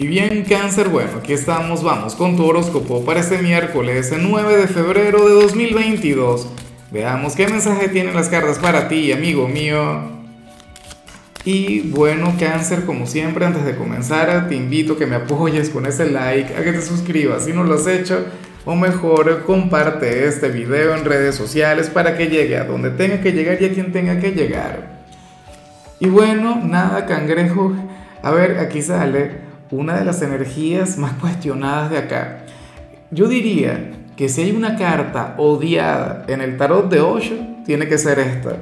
Y bien, cáncer, bueno, aquí estamos, vamos con tu horóscopo para este miércoles 9 de febrero de 2022. Veamos qué mensaje tienen las cartas para ti, amigo mío. Y bueno, cáncer, como siempre, antes de comenzar, te invito a que me apoyes con ese like, a que te suscribas si no lo has hecho, o mejor, comparte este video en redes sociales para que llegue a donde tenga que llegar y a quien tenga que llegar. Y bueno, nada, cangrejo. A ver, aquí sale una de las energías más cuestionadas de acá. Yo diría que si hay una carta odiada en el tarot de Osho, tiene que ser esta.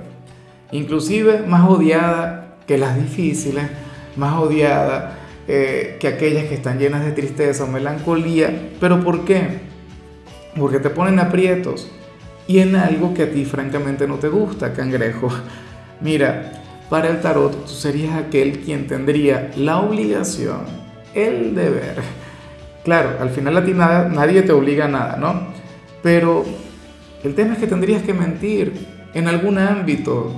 Inclusive más odiada que las difíciles, más odiada eh, que aquellas que están llenas de tristeza o melancolía. ¿Pero por qué? Porque te ponen aprietos y en algo que a ti francamente no te gusta, cangrejo. Mira, para el tarot tú serías aquel quien tendría la obligación el deber. Claro, al final a ti nadie te obliga a nada, ¿no? Pero el tema es que tendrías que mentir en algún ámbito,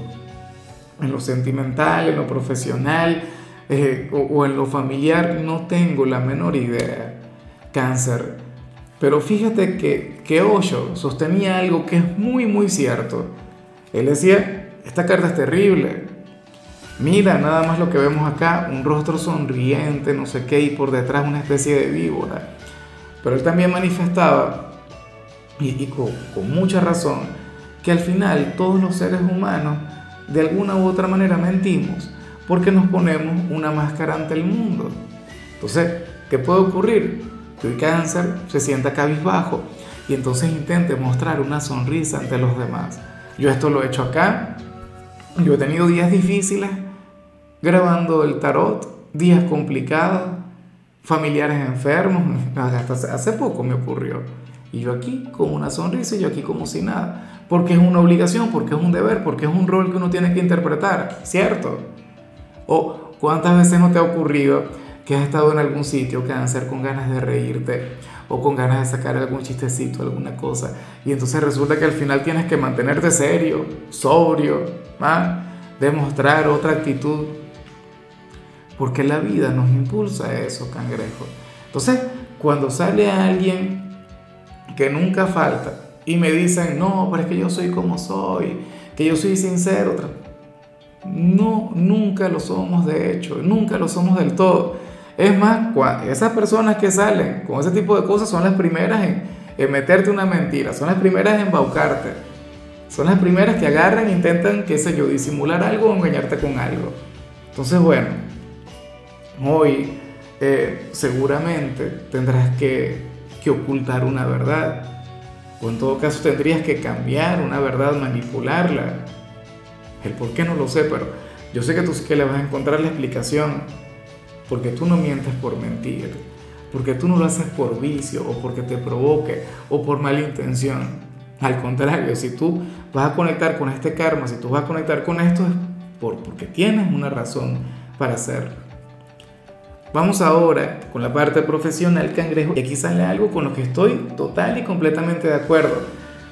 en lo sentimental, en lo profesional eh, o, en lo familiar, no tengo la menor idea. Cáncer. Pero fíjate que, que Osho sostenía algo que es muy, muy cierto. Él decía, esta carta es terrible, Mira nada más lo que vemos acá, un rostro sonriente, no sé qué, y por detrás una especie de víbora. Pero él también manifestaba, y, con, con mucha razón, que al final todos los seres humanos de alguna u otra manera mentimos porque nos ponemos una máscara ante el mundo. Entonces, ¿qué puede ocurrir? Que el cáncer se sienta cabizbajo y entonces intente mostrar una sonrisa ante los demás. Yo esto lo he hecho acá, yo he tenido días difíciles, grabando el tarot, días complicados, familiares enfermos, hasta hace poco me ocurrió. Y yo aquí con una sonrisa y yo aquí como si nada. Porque es una obligación, porque es un deber, porque es un rol que uno tiene que interpretar, ¿cierto? O cuántas veces no te ha ocurrido que has estado en algún sitio, cáncer, con ganas de reírte o con ganas de sacar algún chistecito, alguna cosa. Y entonces resulta que al final tienes que mantenerte serio, sobrio, ¿ah? demostrar otra actitud porque la vida nos impulsa a eso, cangrejo. Entonces, cuando sale alguien que nunca falta y me dicen, no, pero es que yo soy como soy, que yo soy sincero, no, nunca lo somos de hecho, nunca lo somos del todo. Es más, esas personas que salen con ese tipo de cosas son las primeras en, en meterte una mentira, son las primeras en embaucarte, son las primeras que agarran e intentan, qué sé yo, disimular algo o engañarte con algo. Entonces, bueno, Hoy eh, seguramente tendrás que, ocultar una verdad, o en todo caso tendrías que cambiar una verdad, manipularla. El por qué no lo sé, pero yo sé que tú sí que le vas a encontrar la explicación, porque tú no mientes por mentir, porque tú no lo haces por vicio o porque te provoque o por mala intención. Al contrario, si tú vas a conectar con este karma, si tú vas a conectar con esto es por, porque tienes una razón para hacerlo. Vamos ahora con la parte profesional, cangrejo, y aquí sale algo con lo que estoy total y completamente de acuerdo.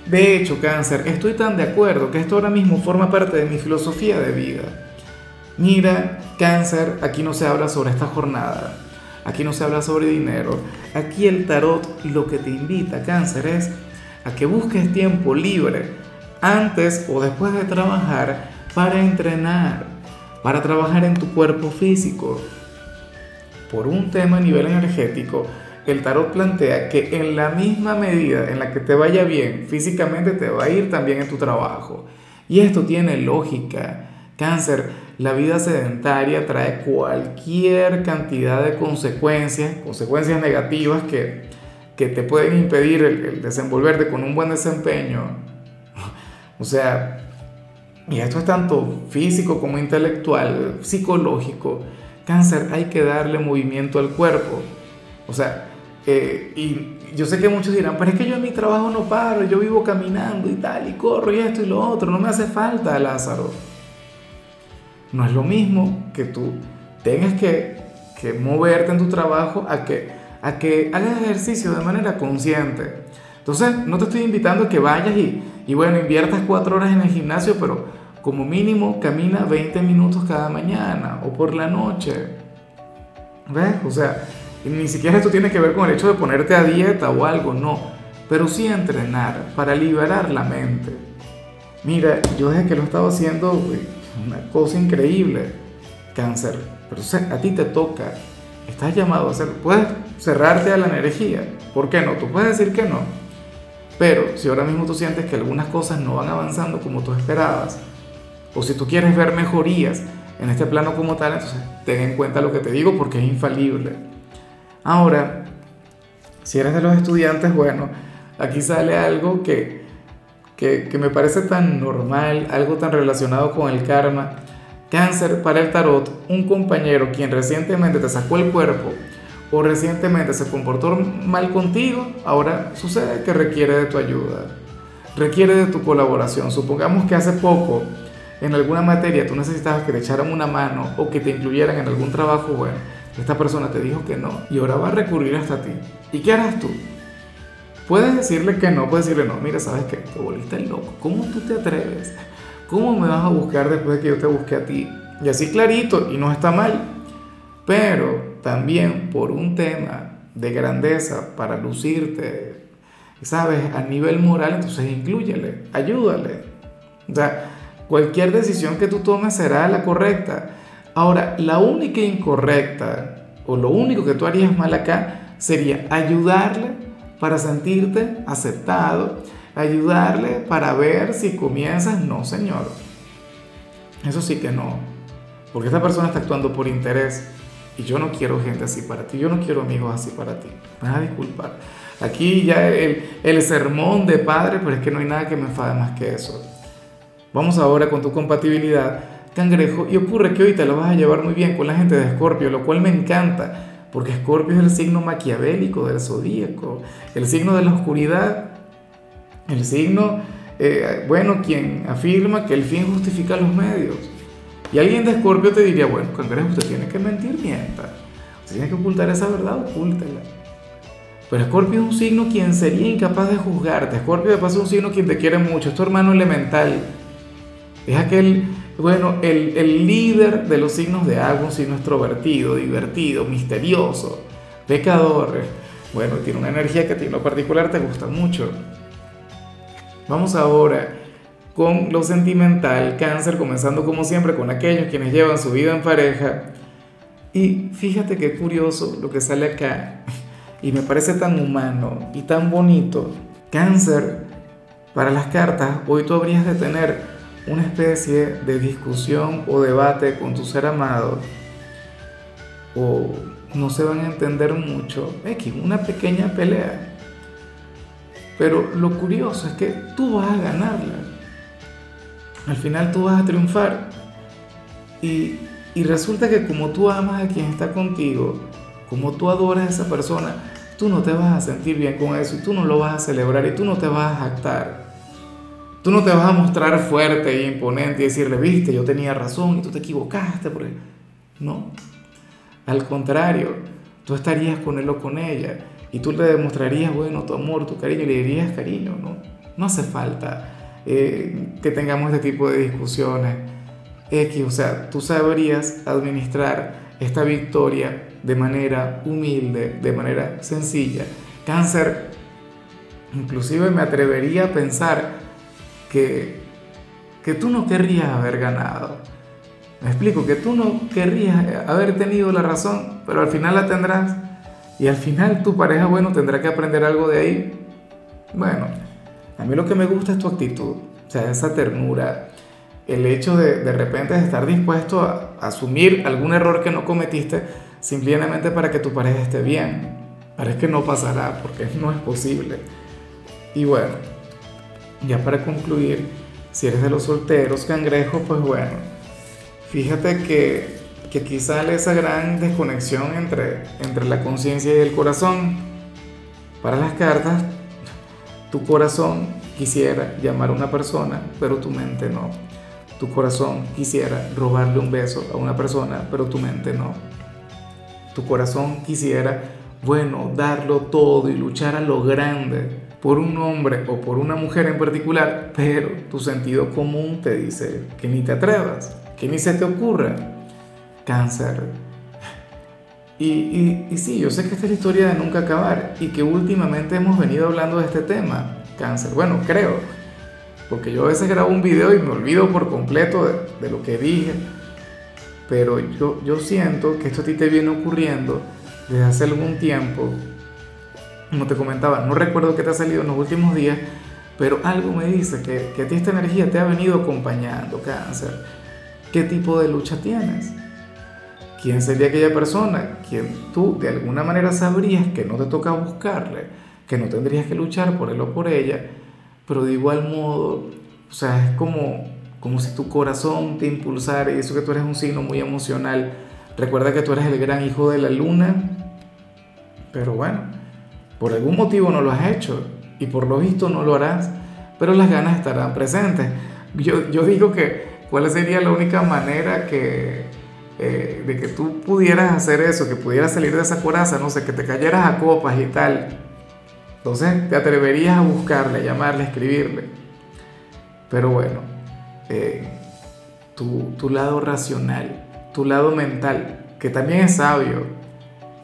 De hecho, cáncer, estoy tan de acuerdo que esto ahora mismo forma parte de mi filosofía de vida. Mira, cáncer, aquí no se habla sobre esta jornada, aquí no se habla sobre dinero, aquí el tarot lo que te invita, cáncer, es a que busques tiempo libre antes o después de trabajar para entrenar, para trabajar en tu cuerpo físico, por un tema a nivel energético, el tarot plantea que en la misma medida en la que te vaya bien físicamente, te va a ir también en tu trabajo. Y esto tiene lógica. Cáncer, la vida sedentaria trae cualquier cantidad de consecuencias, consecuencias negativas que, que te pueden impedir el, desenvolverte con un buen desempeño. O sea, y esto es tanto físico como intelectual, psicológico. Cáncer, hay que darle movimiento al cuerpo. O sea, eh, y yo sé que muchos dirán, pero es que yo en mi trabajo no paro, yo vivo caminando y tal, y corro y esto y lo otro, no me hace falta, Lázaro. No es lo mismo que tú tengas que, que moverte en tu trabajo a que, a que hagas ejercicio de manera consciente. Entonces, no te estoy invitando a que vayas y, y bueno, inviertas cuatro horas en el gimnasio, pero como mínimo camina 20 minutos cada mañana o por la noche. ¿Ves? O sea, ni siquiera esto tiene que ver con el hecho de ponerte a dieta o algo, no. Pero sí entrenar para liberar la mente. Mira, yo desde que lo he estado haciendo, una cosa increíble. Cáncer. Pero a ti te toca. Estás llamado a hacer. Puedes cerrarte a la energía. ¿Por qué no? Tú puedes decir que no. Pero si ahora mismo tú sientes que algunas cosas no van avanzando como tú esperabas, o si tú quieres ver mejorías en este plano como tal, entonces ten en cuenta lo que te digo porque es infalible. Ahora, si eres de los estudiantes, bueno, aquí sale algo que, que, que me parece tan normal, algo tan relacionado con el karma. Cáncer para el tarot, un compañero quien recientemente te sacó el cuerpo o recientemente se comportó mal contigo, ahora sucede que requiere de tu ayuda, requiere de tu colaboración. Supongamos que hace poco en alguna materia tú necesitabas que te echaran una mano o que te incluyeran en algún trabajo, bueno, esta persona te dijo que no y ahora va a recurrir hasta ti. ¿Y qué harás tú? Puedes decirle que no, puedes decirle no, mira, ¿sabes qué? Te volviste loco. ¿Cómo tú te atreves? ¿Cómo me vas a buscar después de que yo te busque a ti? Y así clarito, y no está mal. Pero también por un tema de grandeza para lucirte, ¿sabes? A nivel moral, entonces inclúyele, ayúdale. O sea, cualquier decisión que tú tomes será la correcta. Ahora, la única incorrecta o lo único que tú harías mal acá sería ayudarle para sentirte aceptado, ayudarle para ver si comienzas, no señor. Eso sí que no, porque esta persona está actuando por interés y yo no quiero gente así para ti, yo no quiero amigos así para ti. Me vas a disculpar. Aquí ya el, el sermón de padre, pero es que no hay nada que me enfade más que eso. Vamos ahora con tu compatibilidad, cangrejo, y ocurre que hoy te lo vas a llevar muy bien con la gente de Escorpio, lo cual me encanta, porque Escorpio es el signo maquiavélico del zodíaco, el signo de la oscuridad, el signo, eh, bueno, quien afirma que el fin justifica los medios. Y alguien de Escorpio te diría, bueno, cangrejo, usted tiene que mentir, mienta. Usted tiene que ocultar esa verdad, ocúltela. Pero Escorpio es un signo quien sería incapaz de juzgarte. Escorpio de paso es un signo quien te quiere mucho. Es tu hermano elemental. Es aquel, bueno, el, líder de los signos de agua, un signo extrovertido, divertido, misterioso, pecador. Bueno, tiene una energía que a ti en lo particular te gusta mucho. Vamos ahora con lo sentimental, cáncer, comenzando como siempre con aquellos quienes llevan su vida en pareja. Y fíjate qué curioso lo que sale acá, y me parece tan humano y tan bonito. Cáncer, para las cartas, hoy tú habrías de tener una especie de discusión o debate con tu ser amado, o no se van a entender mucho, X, una pequeña pelea. Pero lo curioso es que tú vas a ganarla al final tú vas a triunfar. Y, resulta que como tú amas a quien está contigo, como tú adoras a esa persona, tú no te vas a sentir bien con eso y tú no lo vas a celebrar y tú no te vas a jactar. Tú no te vas a mostrar fuerte e imponente y decirle, viste, yo tenía razón y tú te equivocaste. No. Al contrario, tú estarías con él o con ella y tú le demostrarías, bueno, tu amor, tu cariño, le dirías cariño, ¿no? No hace falta eh, que tengamos este tipo de discusiones. X, o sea, tú sabrías administrar esta victoria de manera humilde, de manera sencilla. Cáncer, inclusive me atrevería a pensar que, que tú no querrías haber ganado. Me explico, que tú no querrías haber tenido la razón, pero al final la tendrás. Y al final tu pareja, bueno, tendrá que aprender algo de ahí. Bueno, a mí lo que me gusta es tu actitud, o sea, esa ternura, el hecho de de repente de estar dispuesto a, asumir algún error que no cometiste simplemente para que tu pareja esté bien. Pero es que no pasará porque no es posible. Y bueno, ya para concluir, si eres de los solteros cangrejos, pues bueno, fíjate que, que aquí sale esa gran desconexión entre, entre la conciencia y el corazón. Para las cartas, tu corazón quisiera llamar a una persona, pero tu mente no. Tu corazón quisiera robarle un beso a una persona, pero tu mente no. Tu corazón quisiera, bueno, darlo todo y luchar a lo grande por un hombre o por una mujer en particular, pero tu sentido común te dice que ni te atrevas, que ni se te ocurra. Cáncer. Y, y, sí, yo sé que esta es la historia de nunca acabar y que últimamente hemos venido hablando de este tema, cáncer. Bueno, creo, porque yo a veces grabo un video y me olvido por completo de, de lo que dije, pero yo, yo siento que esto a ti te viene ocurriendo desde hace algún tiempo. Como te comentaba, no recuerdo qué te ha salido en los últimos días, pero algo me dice que, que a ti esta energía te ha venido acompañando, cáncer. ¿Qué tipo de lucha tienes? ¿Quién sería aquella persona quien tú de alguna manera sabrías que no te toca buscarle, que no tendrías que luchar por él o por ella, pero de igual modo, o sea, es como, como si tu corazón te impulsara y eso que tú eres un signo muy emocional. Recuerda que tú eres el gran hijo de la luna, pero bueno, por algún motivo no lo has hecho y por lo visto no lo harás, pero las ganas estarán presentes. Yo, yo digo que, ¿cuál sería la única manera que eh, de que tú pudieras hacer eso, que pudieras salir de esa coraza, no sé, que te cayeras a copas y tal. Entonces te atreverías a buscarle, a llamarle, a escribirle. Pero bueno, eh, tu, tu lado racional, tu lado mental, que también es sabio,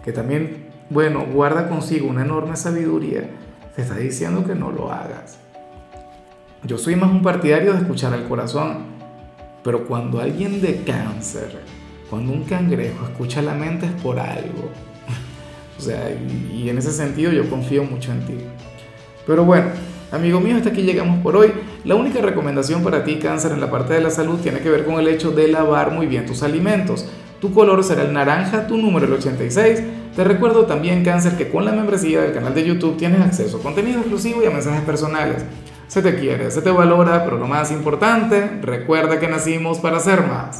que también, bueno, guarda consigo una enorme sabiduría, te está diciendo que no lo hagas. Yo soy más un partidario de escuchar al corazón, pero cuando alguien de cáncer cuando un cangrejo escucha la mente es por algo. o sea, y, en ese sentido yo confío mucho en ti. Pero bueno, amigo mío, hasta aquí llegamos por hoy. La única recomendación para ti, cáncer, en la parte de la salud tiene que ver con el hecho de lavar muy bien tus alimentos. Tu color será el naranja, tu número el 86. Te recuerdo también, cáncer, que con la membresía del canal de YouTube tienes acceso a contenido exclusivo y a mensajes personales. Se te quiere, se te valora, pero lo más importante, recuerda que nacimos para ser más.